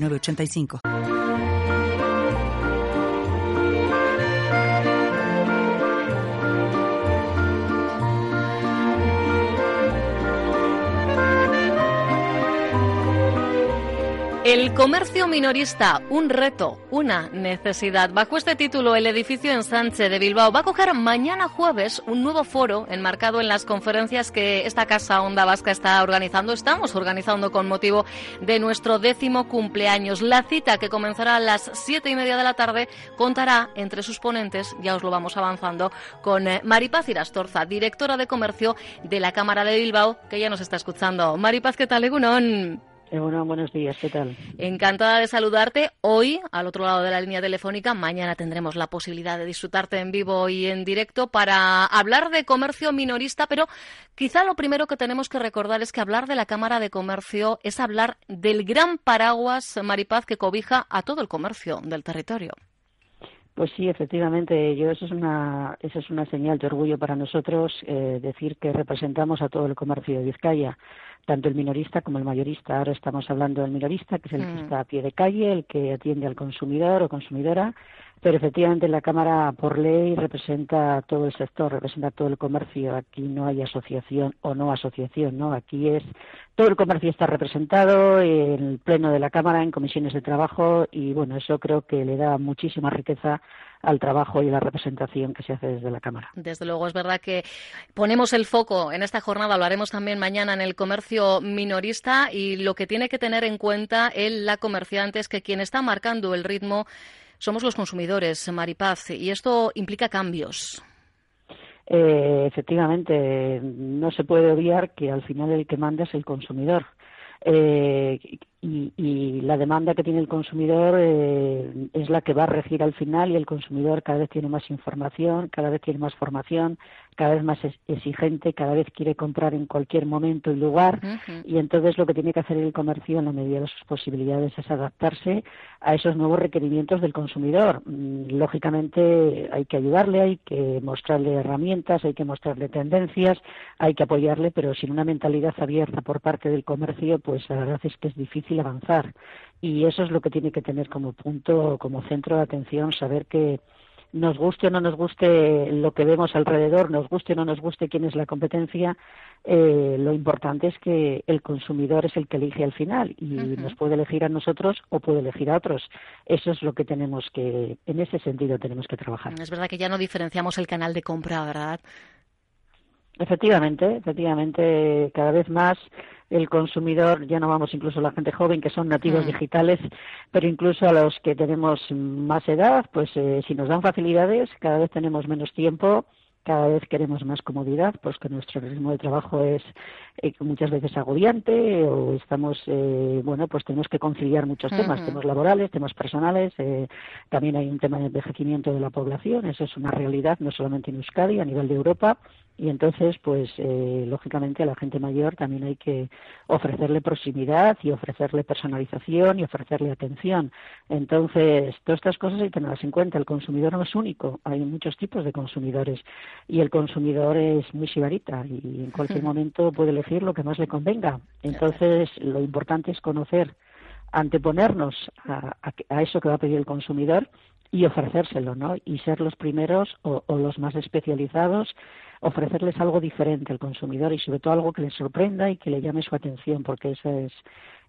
85 El comercio minorista, un reto, una necesidad. Bajo este título, el edificio en de Bilbao va a coger mañana jueves un nuevo foro enmarcado en las conferencias que esta Casa Onda Vasca está organizando. Estamos organizando con motivo de nuestro décimo cumpleaños. La cita, que comenzará a las siete y media de la tarde, contará entre sus ponentes, ya os lo vamos avanzando, con eh, Maripaz Irastorza, directora de comercio de la Cámara de Bilbao, que ya nos está escuchando. Maripaz, ¿qué tal, Egunon? Bueno, buenos días, ¿qué tal? Encantada de saludarte hoy al otro lado de la línea telefónica. Mañana tendremos la posibilidad de disfrutarte en vivo y en directo para hablar de comercio minorista, pero quizá lo primero que tenemos que recordar es que hablar de la Cámara de Comercio es hablar del gran paraguas, Maripaz, que cobija a todo el comercio del territorio. Pues sí, efectivamente, yo eso es una eso es una señal de orgullo para nosotros eh, decir que representamos a todo el comercio de Vizcaya tanto el minorista como el mayorista. Ahora estamos hablando del minorista, que es el que mm. está a pie de calle, el que atiende al consumidor o consumidora, pero efectivamente la Cámara por ley representa todo el sector, representa todo el comercio. Aquí no hay asociación o no asociación, ¿no? Aquí es todo el comercio está representado en el pleno de la Cámara, en comisiones de trabajo y bueno, eso creo que le da muchísima riqueza al trabajo y la representación que se hace desde la Cámara. Desde luego, es verdad que ponemos el foco en esta jornada, lo haremos también mañana en el comercio minorista y lo que tiene que tener en cuenta el, la comerciante es que quien está marcando el ritmo somos los consumidores, Maripaz, y esto implica cambios. Eh, efectivamente, no se puede obviar que al final el que manda es el consumidor. Eh, y, la demanda que tiene el consumidor eh, es la que va a regir al final y el consumidor cada vez tiene más información, cada vez tiene más formación, cada vez más exigente, cada vez quiere comprar en cualquier momento y lugar y entonces lo que tiene que hacer el comercio en la medida de sus posibilidades es adaptarse a esos nuevos requerimientos del consumidor. Mm, lógicamente hay que ayudarle, hay que mostrarle herramientas, hay que mostrarle tendencias, hay que apoyarle, pero sin una mentalidad abierta por parte del comercio, pues la verdad es que es difícil avanzar y eso es lo que tiene que tener como punto, como centro de atención, saber que nos guste o no nos guste lo que vemos alrededor, nos guste o no nos guste quién es la competencia, eh, lo importante es que el consumidor es el que elige al final y nos puede elegir a nosotros o puede elegir a otros. Eso es lo que tenemos que, en ese sentido tenemos que trabajar. Es verdad que ya no diferenciamos el canal de compra, ¿verdad? Efectivamente, efectivamente, cada vez más el consumidor, ya no vamos incluso a la gente joven que son nativos mm. digitales, pero incluso a los que tenemos más edad, pues eh, si nos dan facilidades, cada vez tenemos menos tiempo, cada vez queremos más comodidad, pues que nuestro ritmo de trabajo es eh, muchas veces agobiante o estamos, eh, bueno, pues tenemos que conciliar muchos temas, temas laborales, temas personales, también hay un tema de envejecimiento de la población, eso es una realidad no solamente en Euskadi, a nivel de Europa, y entonces pues eh, lógicamente a la gente mayor también hay que ofrecerle proximidad y ofrecerle personalización y ofrecerle atención. Entonces todas estas cosas hay que tenerlas en cuenta. El consumidor no es único hay muchos tipos de consumidores y el consumidor es muy sibarita y en cualquier momento puede elegir lo que más le convenga. Entonces lo importante es conocer anteponernos a, a, eso que va a pedir el consumidor y ofrecérselo, ¿no? Y ser los primeros o, o los más especializados ofrecerles algo diferente al consumidor y sobre todo algo que les sorprenda y que le llame su atención, porque esa es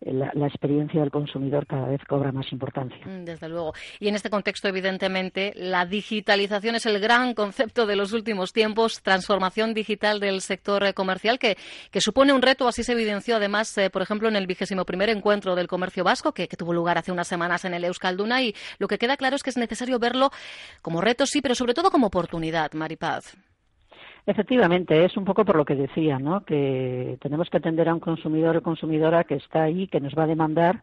eh, la, experiencia del consumidor cada vez cobra más importancia. Mm, desde luego. Y en este contexto, evidentemente, la digitalización es el gran concepto de los últimos tiempos, transformación digital del sector eh, comercial, que, que supone un reto, así se evidenció además, eh, por ejemplo, en el vigésimo primer encuentro del comercio vasco, que, que, tuvo lugar hace unas semanas en el Euskalduna, y lo que queda claro es que es necesario verlo como reto, sí, pero sobre todo como oportunidad, Maripaz. Efectivamente, es un poco por lo que decía, ¿no? Que tenemos que atender a un consumidor o consumidora que está ahí, que nos va a demandar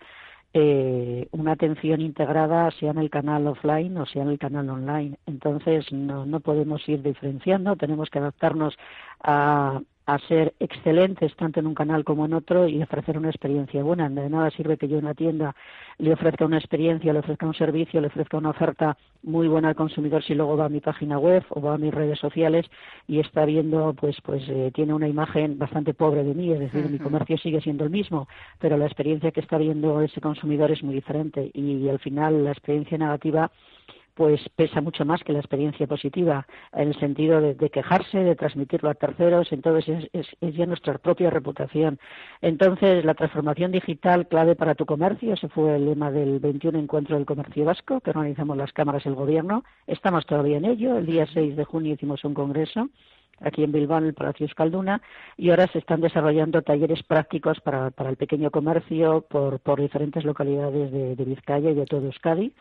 eh, una atención integrada sea en el canal offline o sea en el canal online. Entonces no, no podemos ir diferenciando, tenemos que adaptarnos a, a ser excelentes tanto en un canal como en otro y ofrecer una experiencia buena. De nada sirve que yo en una tienda le ofrezca una experiencia, le ofrezca un servicio, le ofrezca una oferta muy buena al consumidor si luego va a mi página web o va a mis redes sociales y está viendo, pues, pues eh, tiene una imagen bastante pobre de mí, es decir, mi comercio sigue siendo el mismo, pero la experiencia que está viendo ese consumidor es muy diferente y al final la experiencia negativa pues pesa mucho más que la experiencia positiva, en el sentido de, quejarse, de transmitirlo a terceros, entonces es, es, ya nuestra propia reputación. Entonces, la transformación digital clave para tu comercio, ese fue el lema del 21 Encuentro del Comercio Vasco, que organizamos las cámaras del Gobierno. Estamos todavía en ello. El día 6 de junio hicimos un congreso aquí en Bilbao, en el Palacio Escalduna, y ahora se están desarrollando talleres prácticos para, para el pequeño comercio por, por diferentes localidades de, Vizcaya y de todo Euskadi,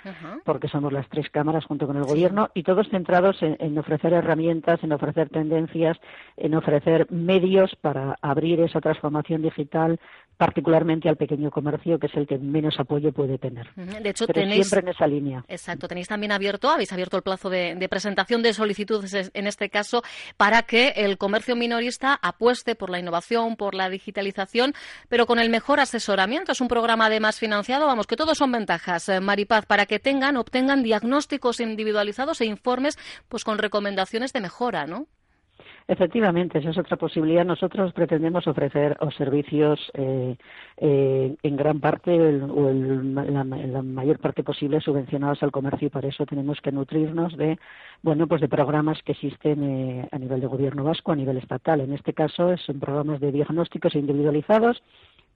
porque somos las tres cámaras junto con el Gobierno, y todos centrados en, ofrecer herramientas, en ofrecer tendencias, en ofrecer medios para abrir esa transformación digital, particularmente al pequeño comercio, que es el que menos apoyo puede tener. De hecho, tenéis, siempre en esa línea. Exacto, tenéis también abierto, habéis abierto el plazo de, de presentación de solicitudes en este caso para que el comercio minorista apueste por la innovación, por la digitalización, pero con el mejor asesoramiento. Es un programa además financiado, vamos, que todos son ventajas, eh, Maripaz, para que tengan, obtengan diagnósticos individualizados e informes pues con recomendaciones de mejora, ¿no? Efectivamente, esa es otra posibilidad. Nosotros pretendemos ofrecer los servicios eh, eh, en gran parte o en la, mayor parte posible subvencionados al comercio y para eso tenemos que nutrirnos de bueno pues de programas que existen eh, a nivel de gobierno vasco, a nivel estatal. En este caso son programas de diagnósticos individualizados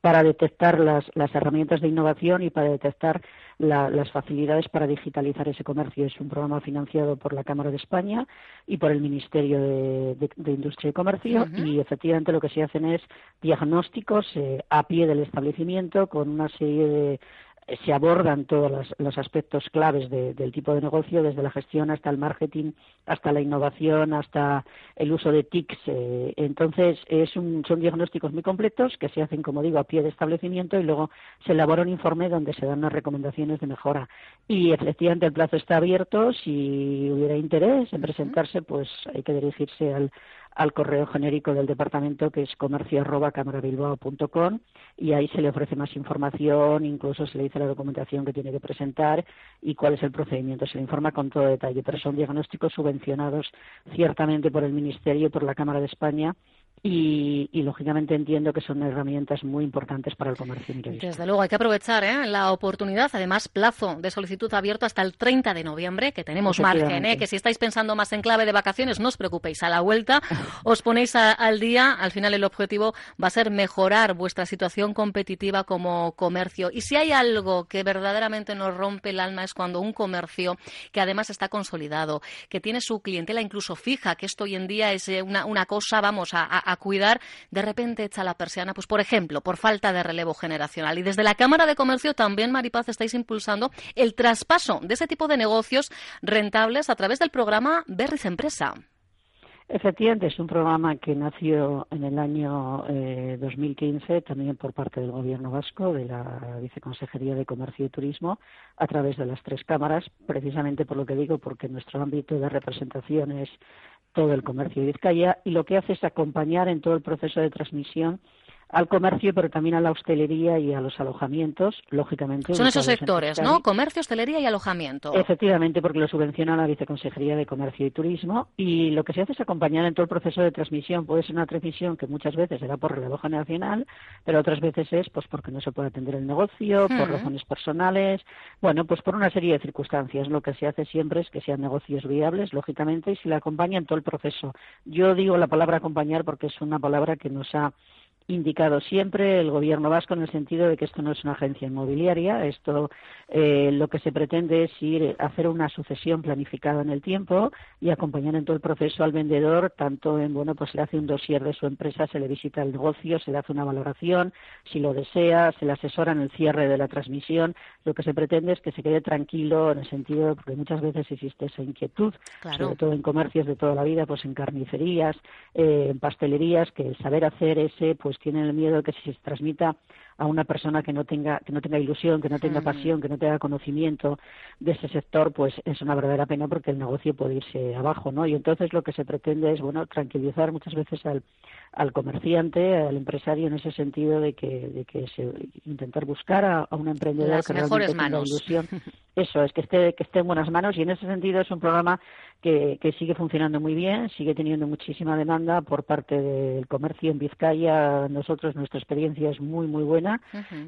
para detectar las, las, herramientas de innovación y para detectar las facilidades para digitalizar ese comercio. Es un programa financiado por la Cámara de España y por el Ministerio de, Industria y Comercio y efectivamente lo que se hacen es diagnósticos eh, a pie del establecimiento con una serie de se abordan todos los, aspectos claves del tipo de negocio, desde la gestión hasta el marketing, hasta la innovación, hasta el uso de TICs. Eh, entonces, es un, son diagnósticos muy completos que se hacen, como digo, a pie de establecimiento y luego se elabora un informe donde se dan las recomendaciones de mejora. Y efectivamente el plazo está abierto. Si hubiera interés en presentarse, pues hay que dirigirse al, al correo genérico del departamento que es comercio y ahí se le ofrece más información, incluso se le dice la documentación que tiene que presentar y cuál es el procedimiento. Se le informa con todo detalle, pero son diagnósticos subvencionados ciertamente por el Ministerio y por la Cámara de España y, lógicamente entiendo que son herramientas muy importantes para el comercio Desde luego, hay que aprovechar ¿eh? la oportunidad. Además, plazo de solicitud abierto hasta el 30 de noviembre, que tenemos margen, ¿eh? que si estáis pensando más en clave de vacaciones, no os preocupéis. A la vuelta os ponéis al día. Al final, el objetivo va a ser mejorar vuestra situación competitiva como comercio. Y si hay algo que verdaderamente nos rompe el alma es cuando un comercio que además está consolidado, que tiene su clientela incluso fija, que esto hoy en día es eh, una, una cosa, vamos, a a cuidar, de repente echa la persiana, pues por ejemplo, por falta de relevo generacional. Y desde la Cámara de Comercio también, Maripaz, estáis impulsando el traspaso de ese tipo de negocios rentables a través del programa Berriz Empresa. Efectivamente, es un programa que nació en el año 2015 eh, también por parte del Gobierno vasco, de la Viceconsejería de Comercio y Turismo, a través de las tres cámaras, precisamente por lo que digo, porque nuestro ámbito de representación es todo el comercio de Vizcaya y lo que hace es acompañar en todo el proceso de transmisión al comercio, pero también a la hostelería y a los alojamientos, lógicamente. Son esos sectores, ¿no? Comercio, hostelería y alojamiento. Efectivamente, porque lo subvenciona la Viceconsejería de Comercio y Turismo y lo que se hace es acompañar en todo el proceso de transmisión. Puede ser una transmisión que muchas veces será por relevo generacional, pero otras veces es pues porque no se puede atender el negocio, por razones personales, bueno, pues por una serie de circunstancias. Lo que se hace siempre es que sean negocios viables, lógicamente, y se le acompaña en todo el proceso. Yo digo la palabra acompañar porque es una palabra que nos ha indicado siempre el gobierno vasco en el sentido de que esto no es una agencia inmobiliaria, esto eh, lo que se pretende es ir a hacer una sucesión planificada en el tiempo y acompañar en todo el proceso al vendedor, tanto en, bueno, pues se le hace un dossier de su empresa, se le visita el negocio, se le hace una valoración, si lo desea, se le asesora en el cierre de la transmisión, lo que se pretende es que se quede tranquilo en el sentido, porque muchas veces existe esa inquietud, sobre todo en comercios de toda la vida, pues en carnicerías, eh, en pastelerías, que el saber hacer ese, pues tienen el miedo de que se transmita a una persona que no tenga que no tenga ilusión, que no tenga pasión, que no tenga conocimiento de ese sector, pues es una verdadera pena porque el negocio puede irse abajo, ¿no? Y entonces lo que se pretende es, bueno, tranquilizar muchas veces al, al comerciante, al empresario en ese sentido de que, de que se, intentar buscar a, un emprendedor que realmente tenga ilusión. Eso es que esté que esté en buenas manos y en ese sentido es un programa que, que sigue funcionando muy bien, sigue teniendo muchísima demanda por parte del comercio en Vizcaya. Nosotros nuestra experiencia es muy muy buena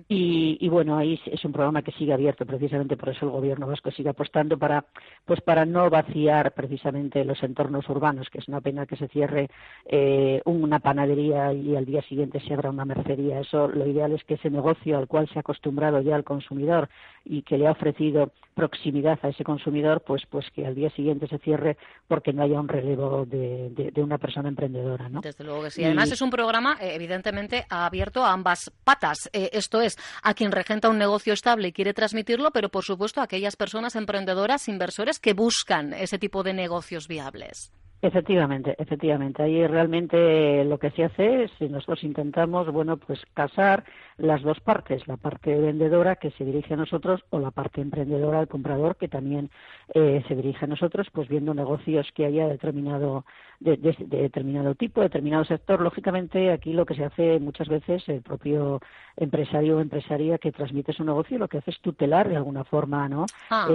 y, bueno, ahí es un programa que sigue abierto, precisamente por eso el gobierno vasco sigue apostando para, pues para no vaciar precisamente los entornos urbanos, que es una pena que se cierre eh, una panadería y al día siguiente se abra una mercería. Eso lo ideal es que ese negocio al cual se ha acostumbrado ya el consumidor y que le ha ofrecido proximidad a ese consumidor, pues, pues que al día siguiente se cierre porque no haya un relevo de, de, una persona emprendedora. ¿no? Desde luego que sí. Además, es un programa, eh, evidentemente, abierto a ambas patas. Eh, esto es, a quien regenta un negocio estable y quiere transmitirlo, pero por supuesto a aquellas personas emprendedoras, inversores que buscan ese tipo de negocios viables. Efectivamente, efectivamente. Ahí realmente lo que se hace es, si nosotros intentamos, bueno, pues casar las dos partes, la parte vendedora que se dirige a nosotros o la parte emprendedora, al comprador, que también eh, se dirige a nosotros, pues viendo negocios que haya determinado de, determinado tipo, determinado sector. Lógicamente, aquí lo que se hace muchas veces, el propio empresario o empresaria que transmite su negocio, lo que hace es tutelar de alguna forma, ¿no? Ah.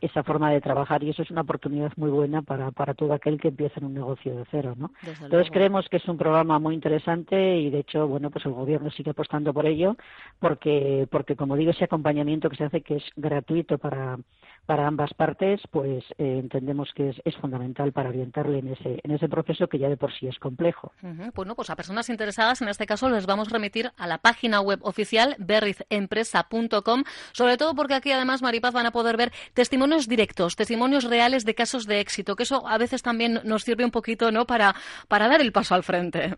esa forma de trabajar y eso es una oportunidad muy buena para, para todo aquel que empieza en un negocio de cero, ¿no? Entonces creemos que es un programa muy interesante y de hecho, bueno, pues el gobierno sigue apostando por ello porque, porque como digo, ese acompañamiento que se hace que es gratuito para para ambas partes, pues eh, entendemos que es, es, fundamental para orientarle en ese, en ese proceso que ya de por sí es complejo. Bueno, pues a personas interesadas, en este caso, les vamos a remitir a la página web oficial berrizempresa.com, sobre todo porque aquí además, Maripaz, van a poder ver testimonios directos, testimonios reales de casos de éxito, que eso a veces también nos sirve un poquito ¿no? para, para dar el paso al frente.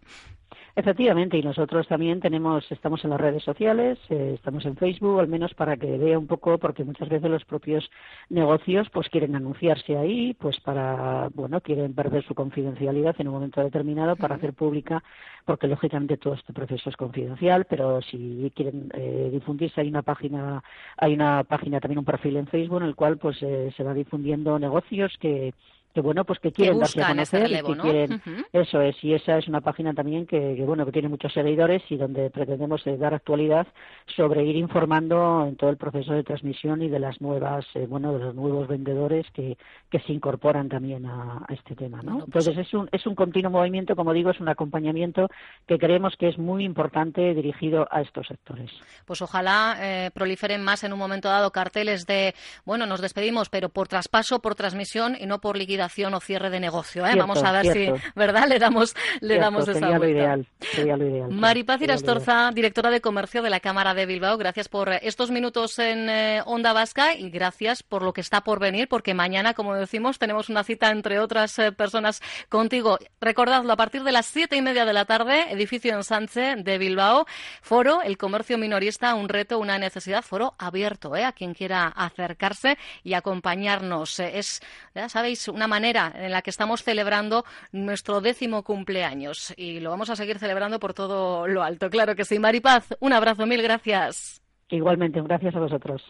Efectivamente, y nosotros también tenemos, estamos en las redes sociales, eh, estamos en Facebook, al menos para que vea un poco, porque muchas veces los propios negocios pues quieren anunciarse ahí, pues para, bueno, quieren perder su confidencialidad en un momento determinado para hacer pública, porque lógicamente todo este proceso es confidencial, pero si quieren eh, difundirse hay una página, hay una página también un perfil en Facebook en el cual pues eh, se va difundiendo negocios que que bueno pues que quieren darse a conocer y que quieren eso es. Y esa es una página también que, bueno que tiene muchos seguidores y donde pretendemos eh, dar actualidad sobre ir informando en todo el proceso de transmisión y de las nuevas eh, bueno de los nuevos vendedores que, que se incorporan también a, este tema no pues entonces es un es un continuo movimiento como digo es un acompañamiento que creemos que es muy importante dirigido a estos sectores. Pues ojalá eh, proliferen más en un momento dado carteles de bueno nos despedimos pero por traspaso por transmisión y no por liquidación o cierre de negocio. ¿eh? Vamos a ver si, ¿verdad? Le damos, le damos esa sería Lo ideal, sería lo ideal. Maripaz Irastorza, directora de Comercio de la Cámara de Bilbao, gracias por estos minutos en eh, Onda Vasca y gracias por lo que está por venir, porque mañana, como decimos, tenemos una cita entre otras eh, personas contigo. Recordadlo, a partir de las siete y media de la tarde, edificio en Sánchez de Bilbao, foro, el comercio minorista, un reto, una necesidad, foro abierto, ¿eh? a quien quiera acercarse y acompañarnos. Es, ya sabéis, una manera en la que estamos celebrando nuestro décimo cumpleaños y lo vamos a seguir celebrando por todo lo alto. Claro que sí. Maripaz, un abrazo, mil gracias. Igualmente, gracias a vosotros.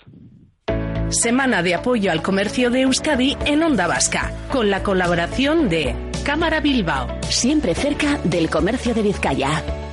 Semana de apoyo al comercio de Euskadi en Onda Vasca, con la colaboración de Cámara Bilbao. Siempre cerca del comercio de Vizcaya.